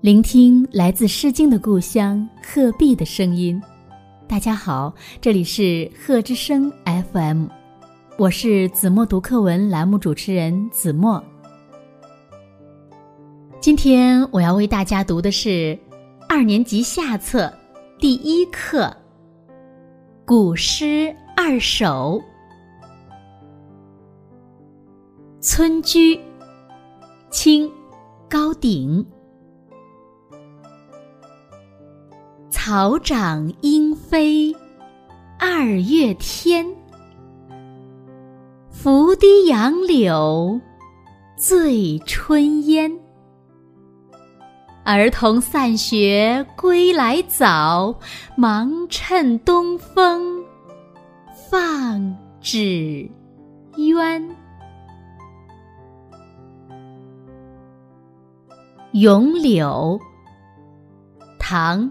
聆听来自《诗经》的故乡鹤壁的声音。大家好，这里是鹤之声 FM，我是子墨读课文栏目主持人子墨。今天我要为大家读的是二年级下册第一课《古诗二首》《村居》，清，高鼎。草长莺飞二月天，拂堤杨柳醉春烟。儿童散学归来早，忙趁东风放纸鸢。咏柳，唐。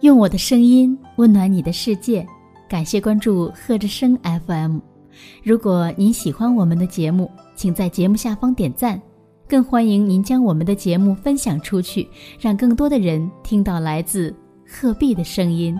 用我的声音温暖你的世界，感谢关注贺之声 FM。如果您喜欢我们的节目，请在节目下方点赞，更欢迎您将我们的节目分享出去，让更多的人听到来自鹤壁的声音。